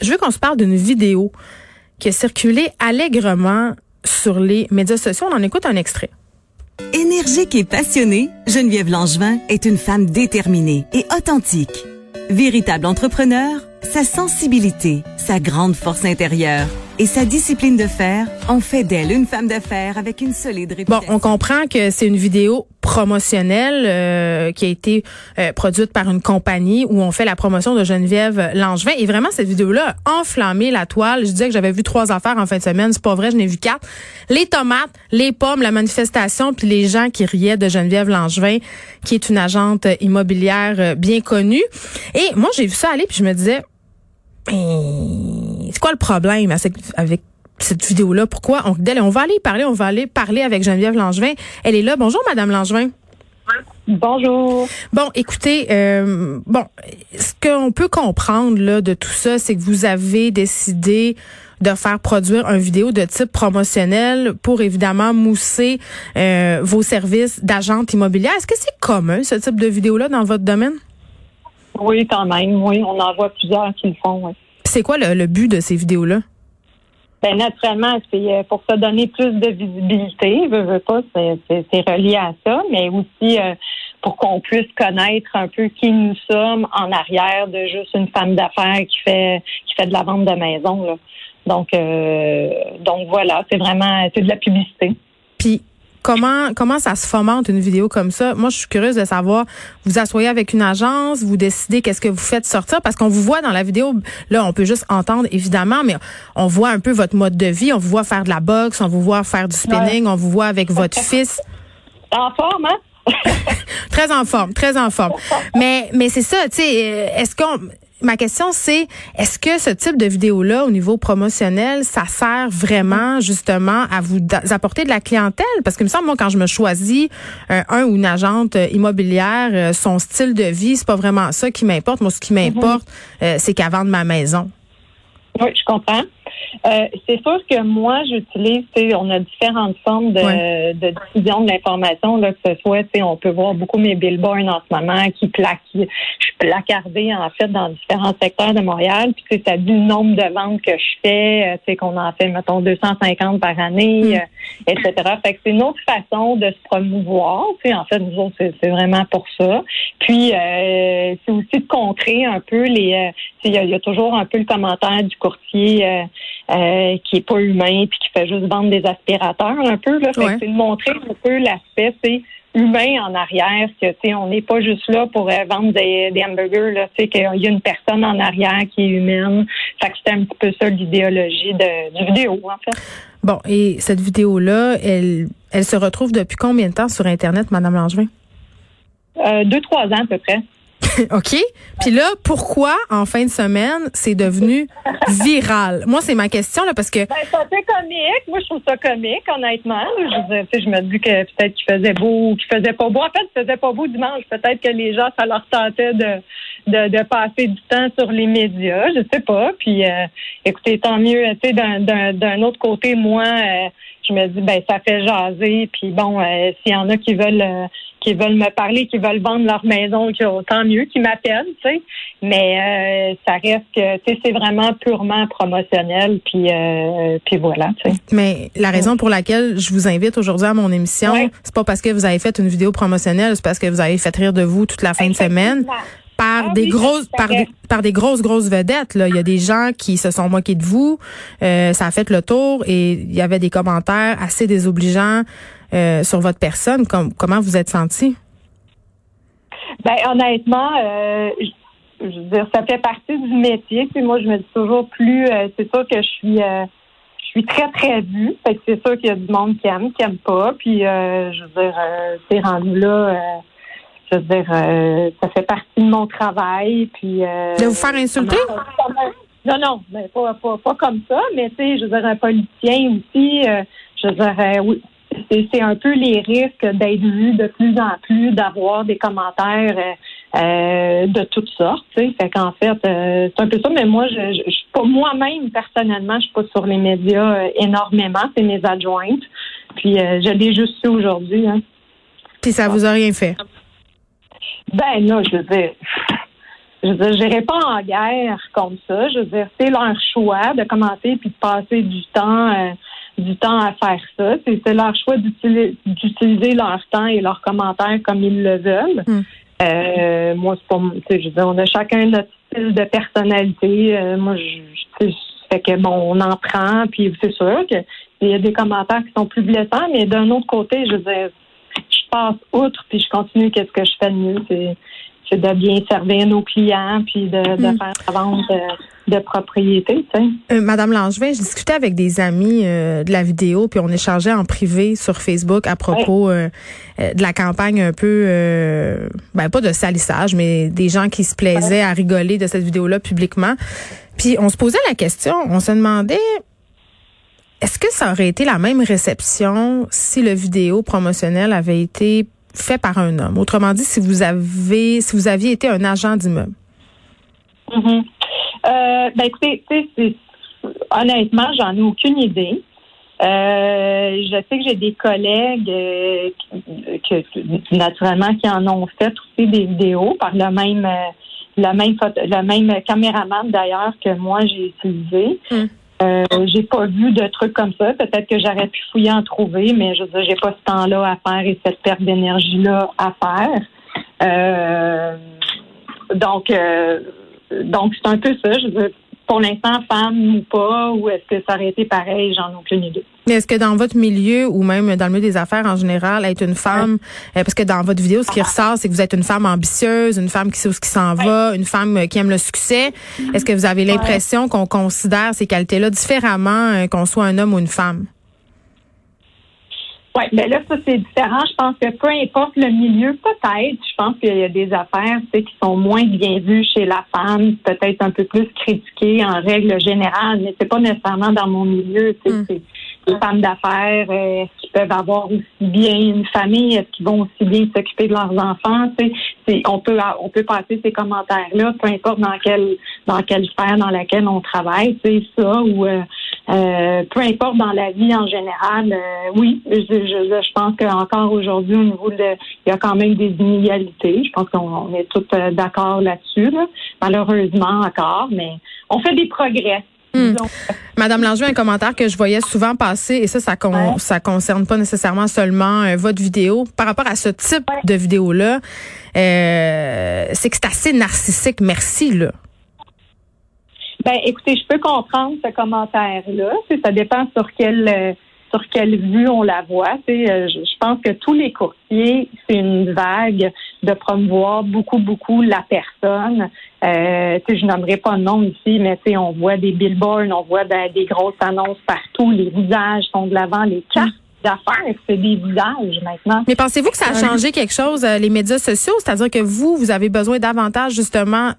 Je veux qu'on se parle d'une vidéo qui a circulé allègrement sur les médias sociaux. On en écoute un extrait. Énergique et passionnée, Geneviève Langevin est une femme déterminée et authentique. Véritable entrepreneur, sa sensibilité, sa grande force intérieure et sa discipline de fer ont fait d'elle une femme d'affaires avec une solide réputation. Bon, on comprend que c'est une vidéo promotionnelle euh, qui a été euh, produite par une compagnie où on fait la promotion de Geneviève Langevin. Et vraiment, cette vidéo-là a enflammé la toile. Je disais que j'avais vu trois affaires en fin de semaine. C'est pas vrai, je n'ai vu quatre. Les tomates, les pommes, la manifestation, puis les gens qui riaient de Geneviève Langevin, qui est une agente immobilière euh, bien connue. Et moi, j'ai vu ça aller, puis je me disais, c'est quoi le problème avec cette vidéo-là? Pourquoi? On, on va aller parler, on va aller parler avec Geneviève Langevin. Elle est là. Bonjour, Madame Langevin. Bonjour. Bon, écoutez, euh, bon, ce qu'on peut comprendre là de tout ça, c'est que vous avez décidé de faire produire un vidéo de type promotionnel pour évidemment mousser euh, vos services d'agente immobilière. Est-ce que c'est commun ce type de vidéo-là dans votre domaine? Oui, quand même. Oui, on en voit plusieurs qui le font. Oui. C'est quoi le, but de ces vidéos-là? Ben, naturellement, c'est euh, pour se donner plus de visibilité. Veux, pas, c'est relié à ça, mais aussi euh, pour qu'on puisse connaître un peu qui nous sommes en arrière de juste une femme d'affaires qui fait qui fait de la vente de maison. Là. Donc, euh, donc voilà, c'est vraiment c'est de la publicité. Puis Comment comment ça se fomente une vidéo comme ça? Moi, je suis curieuse de savoir. Vous asseyez avec une agence, vous décidez qu'est-ce que vous faites sortir parce qu'on vous voit dans la vidéo. Là, on peut juste entendre évidemment, mais on voit un peu votre mode de vie. On vous voit faire de la boxe, on vous voit faire du spinning, on vous voit avec votre fils. En forme, hein? Très en forme, très en forme. Mais mais c'est ça, tu sais. Euh, est-ce qu'on ma question, c'est est-ce que ce type de vidéo-là, au niveau promotionnel, ça sert vraiment justement à vous apporter de la clientèle? Parce que me semble, moi, quand je me choisis euh, un ou une agente euh, immobilière, euh, son style de vie, c'est pas vraiment ça qui m'importe. Moi, ce qui m'importe, mm-hmm. c'est qu'elle vende ma maison. Oui, je comprends. Euh, c'est sûr que moi, j'utilise, on a différentes formes de, de diffusion de l'information, là, que ce soit, on peut voir beaucoup mes billboards en ce moment qui plaquent, je suis placardée en fait dans différents secteurs de Montréal, puis ça dit le nombre de ventes que je fais, c'est euh, qu'on en fait, mettons, 250 par année, mm. euh, etc. Fait que c'est une autre façon de se promouvoir, en fait, nous autres, c'est vraiment pour ça. Puis, c'est aussi de contrer un peu les, il y, a toujours un peu le commentaire du courtier euh, qui est pas humain puis qui fait juste vendre des aspirateurs un peu. Là. C'est de montrer un peu l'aspect c'est humain en arrière, que tu on n'est pas juste là pour euh, vendre des, hamburgers, là, tu sais, qu'il y a une personne en arrière qui est humaine. Fait que c'est un petit peu ça l'idéologie de, du vidéo, en fait. Bon, et cette vidéo-là, elle, elle se retrouve depuis combien de temps sur Internet, Madame Langevin? Euh, deux, trois ans à peu près. OK? Puis là, pourquoi en fin de semaine, c'est devenu viral? Moi, c'est ma question, là, parce que. Ben, c'était comique. Moi, je trouve ça comique, honnêtement. Je, je me dis que peut-être qu'il faisait beau ou qu'il faisait pas beau. En fait, il faisait pas beau dimanche. Peut-être que les gens, ça leur tentait de, de, de, passer du temps sur les médias. Je sais pas. Puis, euh, écoutez, tant mieux. Tu sais, d'un autre côté, moi, euh, je me dis, ben, ça fait jaser. Puis bon, euh, s'il y en a qui veulent qui veulent me parler, qui veulent vendre leur maison, tant mieux, qui m'appellent, tu sais. Mais euh, ça reste que, tu sais, c'est vraiment purement promotionnel, puis, euh, puis voilà, tu sais. Mais la raison pour laquelle je vous invite aujourd'hui à mon émission, c'est pas parce que vous avez fait une vidéo promotionnelle, c'est parce que vous avez fait rire de vous toute la fin de semaine par ah des grosses par par des grosses grosses vedettes là il y a des gens qui se sont moqués de vous euh, ça a fait le tour et il y avait des commentaires assez désobligeants euh, sur votre personne. comment vous êtes senti? Ben honnêtement, euh, je, veux dire, ça fait partie du métier. Puis moi, je me dis toujours plus. Euh, c'est sûr que je suis, je suis très très vue. Fait c'est sûr qu'il y a du monde qui aime, qui aime pas. Puis je veux dire, c'est rendu là. Je veux dire, euh, ça fait partie de mon travail. Puis, de vous faire insulter? Non, non, mais pas, pas, pas comme ça, mais tu sais, je veux dire, un politicien aussi, je veux dire, oui, c'est un peu les risques d'être vu de plus en plus, d'avoir des commentaires euh, euh, de toutes sortes. Fait qu'en fait, euh, c'est un peu ça. Mais moi, je, je, suis pas moi-même personnellement, je suis pas sur les médias énormément. C'est mes adjointes. Puis je l'ai juste su aujourd'hui. Hein. Puis ça vous a rien fait? Ben là, je veux dire. Je veux dire, j'irai pas en guerre comme ça. Je veux dire, c'est leur choix de commencer puis de passer du temps du temps à faire ça. C'est leur choix d'utiliser leur temps et leurs commentaires comme ils le veulent. Hmm. Euh, moi, c'est pas, je veux dire, on a chacun notre style de personnalité. Euh, moi, je, fait que bon, on en prend, puis c'est sûr qu'il y a des commentaires qui sont plus blessants, mais d'un autre côté, je veux dire, je passe outre, puis je continue qu'est-ce que je fais de mieux? C'est c'est de bien servir nos clients puis de, hmm. faire la vente de, propriété. Tu sais. Euh, Madame Langevin, je discutais avec des amis euh, de la vidéo puis on échangeait en privé sur Facebook à propos euh, de la campagne un peu, ben pas de salissage, mais des gens qui se plaisaient à rigoler de cette vidéo-là publiquement. Puis on se posait la question, on se demandait est-ce que ça aurait été la même réception si le vidéo promotionnel avait été fait par un homme? Autrement dit, si vous avez, si vous aviez été un agent d'immeuble. Mm-hmm. Euh, ben écoutez, honnêtement, j'en ai aucune idée. Euh, je sais que j'ai des collègues euh, naturellement qui en ont fait aussi des vidéos par le même le même le même caméraman d'ailleurs que moi j'ai utilisé. Mm. Euh, j'ai pas vu de trucs comme ça. Peut-être que j'aurais pu fouiller en trouver, mais je veux j'ai pas ce temps-là à faire et cette perte d'énergie-là à faire. Euh, donc, euh, donc c'est un peu ça. Pour l'instant, femme ou pas, ou est-ce que ça aurait été pareil? J'en ai aucune idée. Mais est-ce que dans votre milieu ou même dans le milieu des affaires en général, être une femme, euh, parce que dans votre vidéo, ce qui ressort, c'est que vous êtes une femme ambitieuse, une femme qui sait où ce qui s'en va, une femme euh, qui aime le succès. Est-ce que vous avez l'impression qu'on considère ces qualités-là différemment euh, qu'on soit un homme ou une femme? Oui, mais là, ça, c'est différent. Je pense que peu importe le milieu, peut-être. Je pense qu'il y a des affaires qui sont moins bien vues chez la femme, peut-être un peu plus critiquées en règle générale, mais c'est pas nécessairement dans mon milieu. Mm. Les femmes d'affaires, euh, est-ce qu'ils peuvent avoir aussi bien une famille? Est-ce qu'ils vont aussi bien s'occuper de leurs enfants? C'est, on peut on peut passer ces commentaires-là, peu importe dans quelle dans quelle sphère dans laquelle on travaille, c'est ça, ou euh, euh, peu importe dans la vie en général, oui, je, je, je pense qu'encore aujourd'hui, au niveau de il y a quand même des inégalités. Je pense qu'on est tous d'accord là-dessus, malheureusement encore, mais on fait des progrès. Hmm. Madame Langevin, un commentaire que je voyais souvent passer, et ça, ça, con, ça concerne pas nécessairement seulement euh, votre vidéo. Par rapport à ce type de vidéo-là, euh, c'est que c'est assez narcissique. Merci, là. Ben, écoutez, je peux comprendre ce commentaire-là. Ça dépend sur quel euh, sur quelle vue on la voit. Euh, je pense que tous les courtiers, c'est une vague de promouvoir beaucoup, beaucoup la personne. Euh, je nommerai pas de nom ici, mais on voit des billboards, on voit des grosses annonces partout, les visages sont de l'avant, les cartes d'affaires, c'est des visages maintenant. Mais pensez-vous que ça a changé quelque chose, euh, les médias sociaux? C'est-à-dire que vous, vous avez besoin davantage justement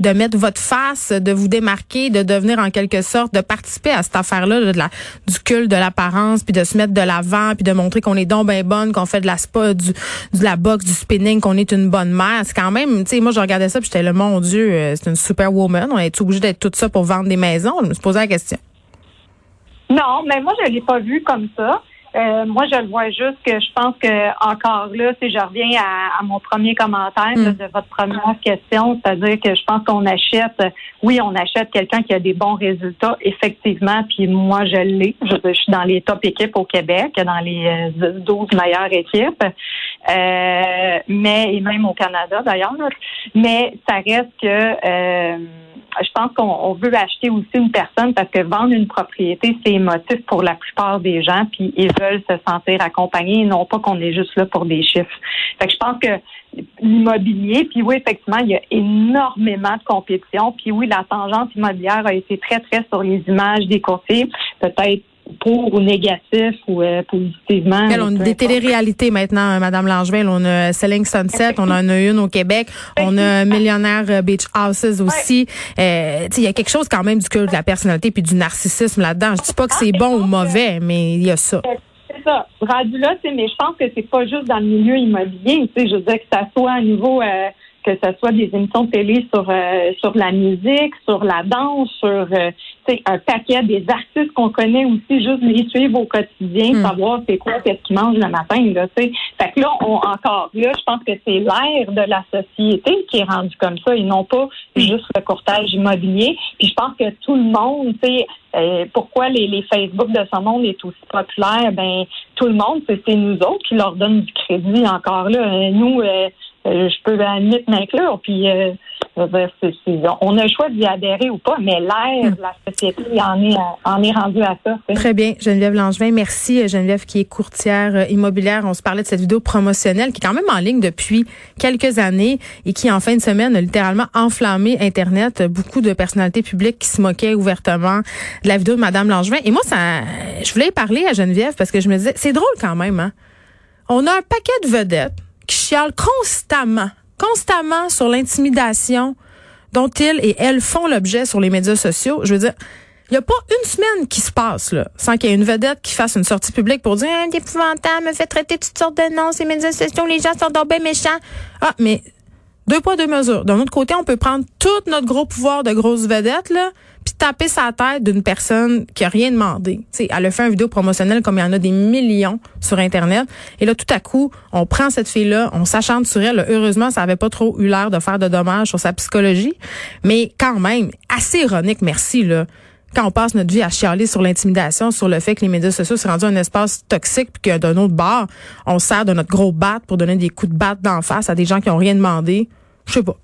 de mettre votre face, de vous démarquer, de devenir en quelque sorte, de participer à cette affaire-là de la, du culte de l'apparence, puis de se mettre de l'avant, puis de montrer qu'on est donc bien bonne, qu'on fait de la spa, du, de la boxe, du spinning, qu'on est une bonne mère. C'est quand même, tu sais, moi je regardais ça, puis j'étais le mon Dieu, euh, c'est une superwoman. On est obligé d'être tout ça pour vendre des maisons. Je me suis posé la question. Non, mais moi je l'ai pas vu comme ça. Euh, moi, je le vois juste que je pense que encore là, si je reviens à, mon premier commentaire mm. de votre première question, c'est-à-dire que je pense qu'on achète, oui, on achète quelqu'un qui a des bons résultats, effectivement, puis moi, je l'ai. Je, suis dans les top équipes au Québec, dans les 12 euh, meilleures équipes, euh, mais et même au Canada d'ailleurs. Mais ça reste que je pense qu'on veut acheter aussi une personne parce que vendre une propriété, c'est émotif pour la plupart des gens, puis ils veulent se sentir accompagnés, non pas qu'on est juste là pour des chiffres. Fait que je pense que l'immobilier, puis oui, effectivement, il y a énormément de compétition, puis oui, la tangente immobilière a été très, très sur les images des courtiers, peut-être pour ou négatif ou euh, positivement. on a des téléréalités maintenant, Madame Langevin. On a Selling Sunset, on en a une au Québec, on a Millionnaire Beach Houses aussi. Euh, il y a quelque chose quand même du cœur de la personnalité puis du narcissisme là-dedans. Je dis pas que c'est bon ou mauvais, mais il y a ça. C'est ça. Rendu là, mais je pense que c'est pas juste dans le milieu immobilier. Je veux dire que ça soit à niveau euh, que ce soit des émissions de télé sur euh, sur la musique, sur la danse, sur euh, un paquet des artistes qu'on connaît aussi, juste les suivre au quotidien, hmm. savoir c'est quoi, qu'est-ce qu'ils mangent le matin. Là, fait que là, on, encore là, je pense que c'est l'air de la société qui est rendu comme ça et non pas hmm. juste le courtage immobilier. Puis je pense que tout le monde, tu sais, euh, pourquoi les, les Facebook de ce monde est aussi populaire? Ben tout le monde, c'est nous autres qui leur donnent du crédit encore là. Nous, euh, je peux à la m'inclure. Puis euh, on a le choix d'y adhérer ou pas, mais l'air de la société en est, en est rendu à ça. Très bien, Geneviève Langevin. Merci, euh, Geneviève, qui est courtière immobilière. On se parlait de cette vidéo promotionnelle qui est quand même en ligne depuis quelques années et qui, en fin de semaine, a littéralement enflammé Internet. Beaucoup de personnalités publiques qui se moquaient ouvertement de la vidéo de Madame Langevin. Et moi, ça, je voulais parler à Geneviève parce que je me disais, c'est drôle quand même, hein? On a un paquet de vedettes qui chialent constamment, constamment sur l'intimidation dont ils et elles font l'objet sur les médias sociaux. Je veux dire, il n'y a pas une semaine qui se passe là, sans qu'il y ait une vedette qui fasse une sortie publique pour dire ah, épouvantable, me fait traiter toutes sortes de noms, ces médias sociaux, les gens sont donc méchants. Ah, mais deux poids, deux mesures. D'un autre côté, on peut prendre tout notre gros pouvoir de grosse vedette, là, puis taper sa tête d'une personne qui a rien demandé. sais, elle a fait une vidéo promotionnelle comme il y en a des millions sur Internet. Et là, tout à coup, on prend cette fille-là, on s'achante sur elle. Heureusement, ça avait pas trop eu l'air de faire de dommages sur sa psychologie. Mais quand même, assez ironique, merci, là quand on passe notre vie à chialer sur l'intimidation, sur le fait que les médias sociaux sont rendus un espace toxique, puis que d'un autre bord, on sert de notre gros bat pour donner des coups de batte d'en face à des gens qui ont rien demandé. Je sais pas.